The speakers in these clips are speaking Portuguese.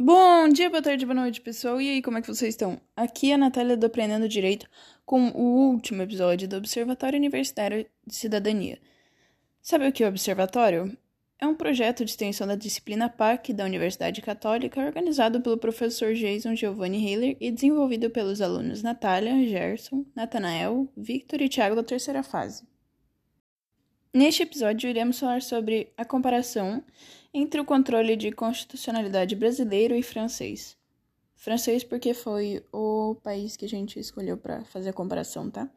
Bom dia, boa tarde, boa noite, pessoal. E aí, como é que vocês estão? Aqui é a Natália do Aprendendo Direito com o último episódio do Observatório Universitário de Cidadania. Sabe o que é o Observatório? É um projeto de extensão da disciplina PAC da Universidade Católica, organizado pelo professor Jason Giovanni Heiler e desenvolvido pelos alunos Natália, Gerson, Natanael, Victor e Thiago da terceira fase. Neste episódio, iremos falar sobre a comparação entre o controle de constitucionalidade brasileiro e francês. Francês porque foi o país que a gente escolheu para fazer a comparação, tá?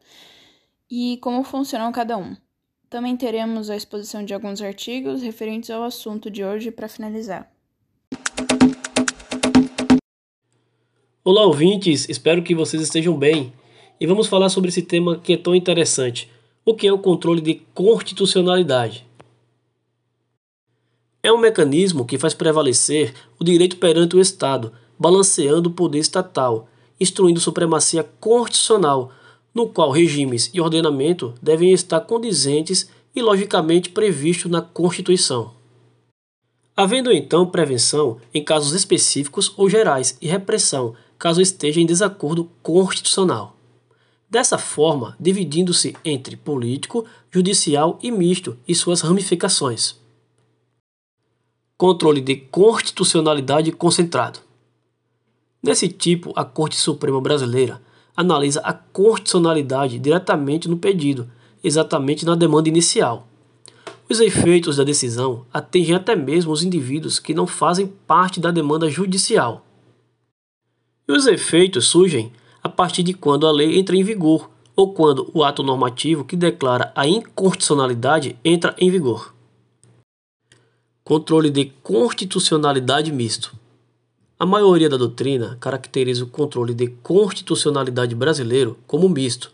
E como funcionam cada um. Também teremos a exposição de alguns artigos referentes ao assunto de hoje para finalizar. Olá, ouvintes! Espero que vocês estejam bem. E vamos falar sobre esse tema que é tão interessante: o que é o controle de constitucionalidade? É um mecanismo que faz prevalecer o direito perante o Estado, balanceando o poder estatal, instruindo supremacia constitucional, no qual regimes e ordenamento devem estar condizentes e logicamente previstos na Constituição. Havendo então prevenção em casos específicos ou gerais e repressão caso esteja em desacordo constitucional. Dessa forma, dividindo-se entre político, judicial e misto e suas ramificações controle de constitucionalidade concentrado. Nesse tipo, a Corte Suprema Brasileira analisa a constitucionalidade diretamente no pedido, exatamente na demanda inicial. Os efeitos da decisão atingem até mesmo os indivíduos que não fazem parte da demanda judicial. E os efeitos surgem partir de quando a lei entra em vigor ou quando o ato normativo que declara a inconstitucionalidade entra em vigor. Controle de constitucionalidade misto. A maioria da doutrina caracteriza o controle de constitucionalidade brasileiro como misto.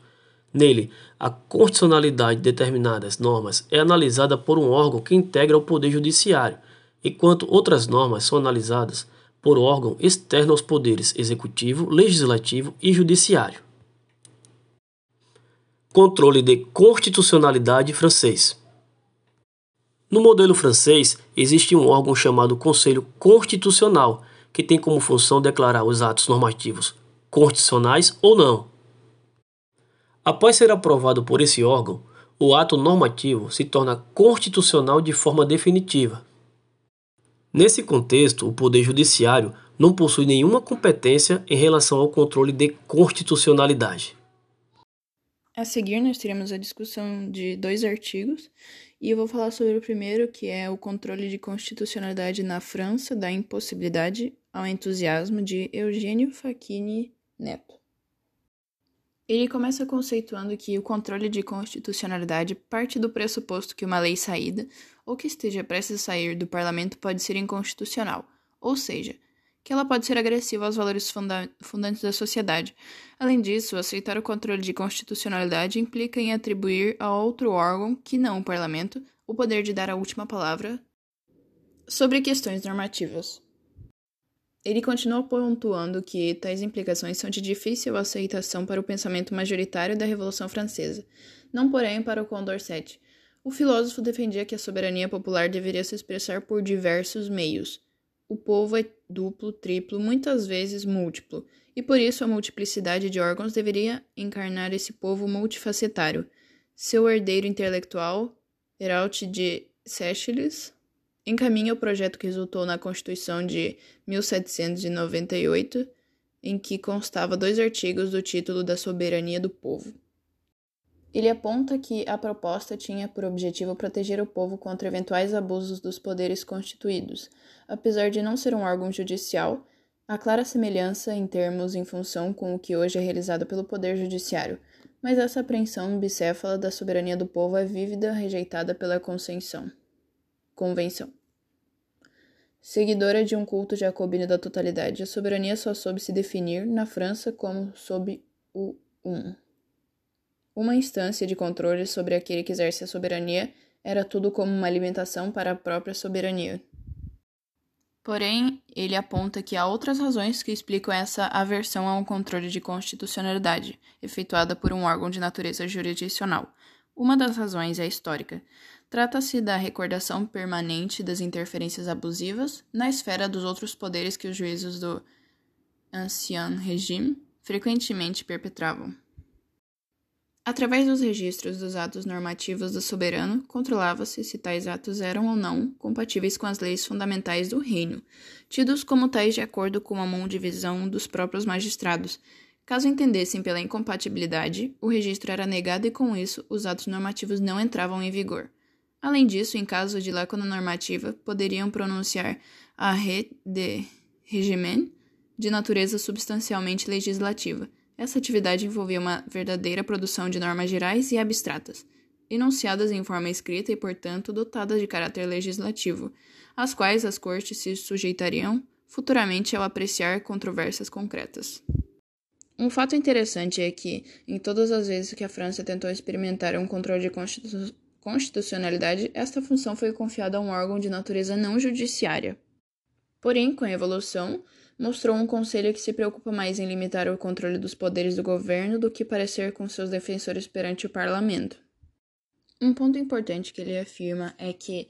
Nele, a constitucionalidade de determinadas normas é analisada por um órgão que integra o Poder Judiciário, enquanto outras normas são analisadas por órgão externo aos poderes executivo, legislativo e judiciário. Controle de constitucionalidade francês. No modelo francês, existe um órgão chamado Conselho Constitucional, que tem como função declarar os atos normativos constitucionais ou não. Após ser aprovado por esse órgão, o ato normativo se torna constitucional de forma definitiva. Nesse contexto, o Poder Judiciário não possui nenhuma competência em relação ao controle de constitucionalidade. A seguir, nós teremos a discussão de dois artigos e eu vou falar sobre o primeiro, que é o controle de constitucionalidade na França da impossibilidade ao entusiasmo de Eugênio Facchini Neto. Ele começa conceituando que o controle de constitucionalidade parte do pressuposto que uma lei saída ou que esteja prestes a sair do parlamento pode ser inconstitucional, ou seja, que ela pode ser agressiva aos valores funda fundantes da sociedade. Além disso, aceitar o controle de constitucionalidade implica em atribuir a outro órgão, que não o parlamento, o poder de dar a última palavra sobre questões normativas. Ele continua pontuando que tais implicações são de difícil aceitação para o pensamento majoritário da Revolução Francesa, não porém para o Condorcet. O filósofo defendia que a soberania popular deveria se expressar por diversos meios, o povo é duplo, triplo, muitas vezes múltiplo, e por isso a multiplicidade de órgãos deveria encarnar esse povo multifacetário. Seu herdeiro intelectual, Herault de Seychelles, encaminha o projeto que resultou na Constituição de 1798, em que constava dois artigos do título da soberania do povo. Ele aponta que a proposta tinha por objetivo proteger o povo contra eventuais abusos dos poderes constituídos. Apesar de não ser um órgão judicial, há clara semelhança em termos em função com o que hoje é realizado pelo Poder Judiciário, mas essa apreensão bicéfala da soberania do povo é vívida, rejeitada pela Convenção. Seguidora de um culto jacobino da totalidade, a soberania só soube se definir, na França, como sob o um. Uma instância de controle sobre aquele que exerce a soberania era tudo como uma alimentação para a própria soberania. Porém, ele aponta que há outras razões que explicam essa aversão a um controle de constitucionalidade, efetuada por um órgão de natureza jurisdicional. Uma das razões é histórica. Trata-se da recordação permanente das interferências abusivas na esfera dos outros poderes que os juízes do Ancien Régime frequentemente perpetravam. Através dos registros dos atos normativos do soberano, controlava-se se tais atos eram ou não compatíveis com as leis fundamentais do reino, tidos como tais de acordo com a mão de visão dos próprios magistrados. Caso entendessem pela incompatibilidade, o registro era negado e, com isso, os atos normativos não entravam em vigor. Além disso, em caso de lacuna normativa, poderiam pronunciar a re de regimen de natureza substancialmente legislativa essa atividade envolvia uma verdadeira produção de normas gerais e abstratas, enunciadas em forma escrita e, portanto, dotadas de caráter legislativo, às quais as cortes se sujeitariam futuramente ao apreciar controvérsias concretas. Um fato interessante é que, em todas as vezes que a França tentou experimentar um controle de constitu constitucionalidade, esta função foi confiada a um órgão de natureza não judiciária. Porém, com a evolução, mostrou um conselho que se preocupa mais em limitar o controle dos poderes do governo do que parecer com seus defensores perante o parlamento. Um ponto importante que ele afirma é que,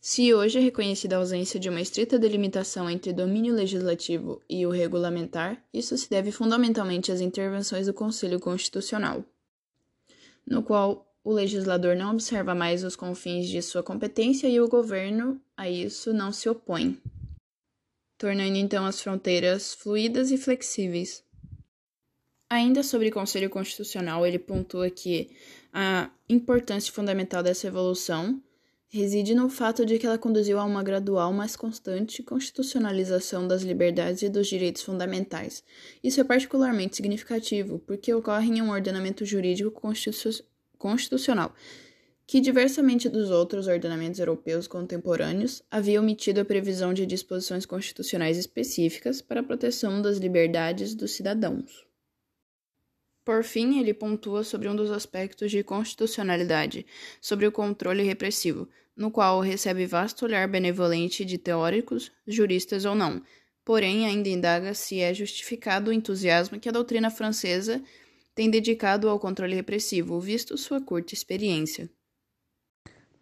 se hoje é reconhecida a ausência de uma estrita delimitação entre domínio legislativo e o regulamentar, isso se deve fundamentalmente às intervenções do Conselho Constitucional, no qual o legislador não observa mais os confins de sua competência e o governo a isso não se opõe tornando então as fronteiras fluídas e flexíveis. Ainda sobre o Conselho Constitucional, ele pontua que a importância fundamental dessa evolução reside no fato de que ela conduziu a uma gradual, mas constante constitucionalização das liberdades e dos direitos fundamentais. Isso é particularmente significativo porque ocorre em um ordenamento jurídico constitucional que, diversamente dos outros ordenamentos europeus contemporâneos, havia omitido a previsão de disposições constitucionais específicas para a proteção das liberdades dos cidadãos. Por fim, ele pontua sobre um dos aspectos de constitucionalidade, sobre o controle repressivo, no qual recebe vasto olhar benevolente de teóricos, juristas ou não, porém ainda indaga se é justificado o entusiasmo que a doutrina francesa tem dedicado ao controle repressivo, visto sua curta experiência.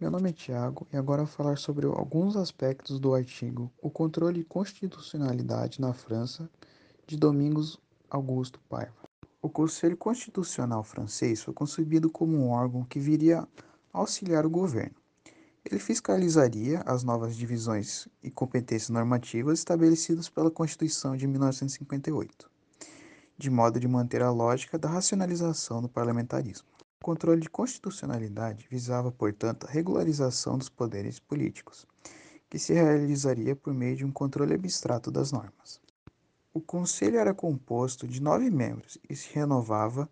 Meu nome é Tiago e agora vou falar sobre alguns aspectos do artigo O controle de constitucionalidade na França, de Domingos Augusto Paiva. O Conselho Constitucional francês foi concebido como um órgão que viria auxiliar o governo. Ele fiscalizaria as novas divisões e competências normativas estabelecidas pela Constituição de 1958, de modo de manter a lógica da racionalização do parlamentarismo. O controle de constitucionalidade visava, portanto, a regularização dos poderes políticos, que se realizaria por meio de um controle abstrato das normas. O Conselho era composto de nove membros e se renovava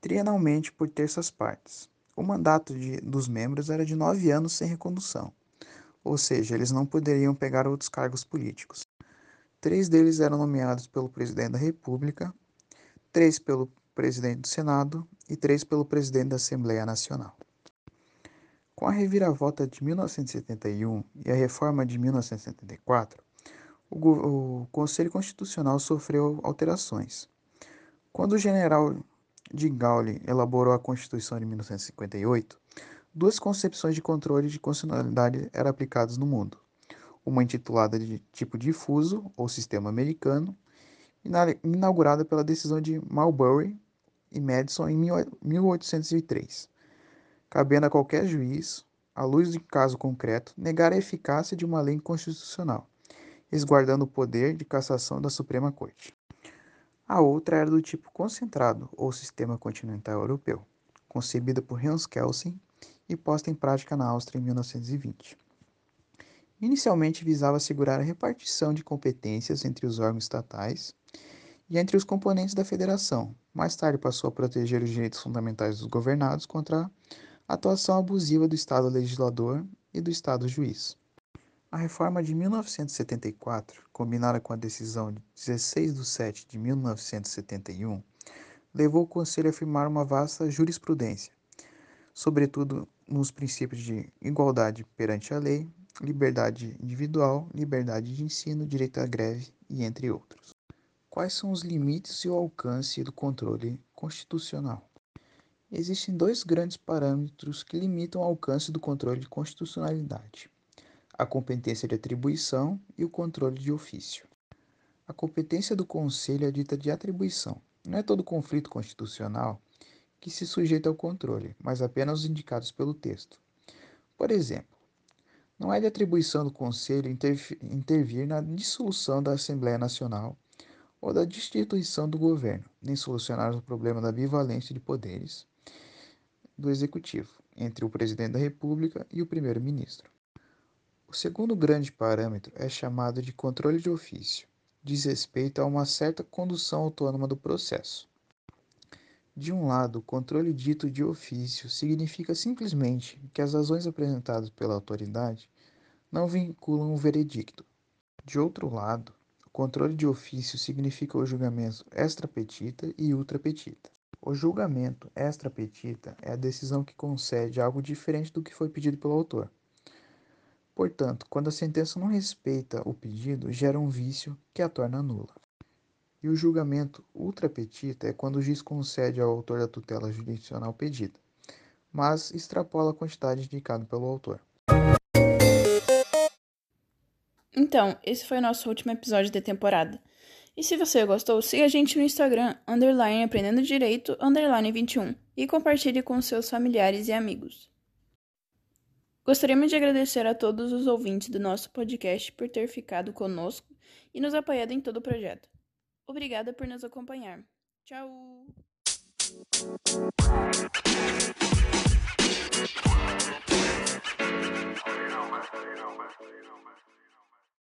trienalmente por terças partes. O mandato de, dos membros era de nove anos sem recondução, ou seja, eles não poderiam pegar outros cargos políticos. Três deles eram nomeados pelo presidente da República, três pelo presidente do Senado e três pelo presidente da Assembleia Nacional. Com a reviravolta de 1971 e a reforma de 1974, o, Conselho Constitucional sofreu alterações. Quando o general de Gaulle elaborou a Constituição de 1958, duas concepções de controle de constitucionalidade eram aplicadas no mundo. Uma intitulada de tipo difuso, ou sistema americano, inaugurada pela decisão de Marbury e Madison em 1803, cabendo a qualquer juiz, à luz de caso concreto, negar a eficácia de uma lei inconstitucional, resguardando o poder de cassação da Suprema Corte. A outra era do tipo concentrado, ou sistema continental europeu, concebida por Hans Kelsen e posta em prática na Áustria em 1920. Inicialmente visava assegurar a repartição de competências entre os órgãos estatais e entre os componentes da federação. Mais tarde passou a proteger os direitos fundamentais dos governados contra a atuação abusiva do Estado legislador e do Estado juiz. A reforma de 1974, combinada com a decisão de 16 de 7 de 1971, levou o Conselho a afirmar uma vasta jurisprudência, sobretudo nos princípios de igualdade perante a lei, liberdade individual, liberdade de ensino, direito à greve e entre outros. Quais são os limites e o alcance do controle constitucional? Existem dois grandes parâmetros que limitam o alcance do controle de constitucionalidade: a competência de atribuição e o controle de ofício. A competência do Conselho é dita de atribuição. Não é todo conflito constitucional que se sujeita ao controle, mas apenas os indicados pelo texto. Por exemplo, não é de atribuição do Conselho intervir na dissolução da Assembleia Nacional ou da destituição do governo, nem solucionar o problema da bivalência de poderes do Executivo entre o Presidente da República e o Primeiro-Ministro. O segundo grande parâmetro é chamado de controle de ofício. Diz respeito a uma certa condução autônoma do processo. De um lado, o controle dito de ofício significa simplesmente que as razões apresentadas pela autoridade não vinculam o veredicto. De outro lado, controle de ofício significa o julgamento extra petita e ultra petita. O julgamento extra petita é a decisão que concede algo diferente do que foi pedido pelo autor. Portanto, quando a sentença não respeita o pedido, gera um vício que a torna nula. E o julgamento ultrapetita é quando o juiz concede ao autor da tutela judicial pedida, mas extrapola a quantidade indicada pelo autor. Então, esse foi o nosso último episódio da temporada. E se você gostou, siga a gente no Instagram, underline aprendendo direito, underline 21, e compartilhe com seus familiares e amigos. Gostaríamos de agradecer a todos os ouvintes do nosso podcast por ter ficado conosco e nos apoiado em todo o projeto. Obrigada por nos acompanhar. Tchau!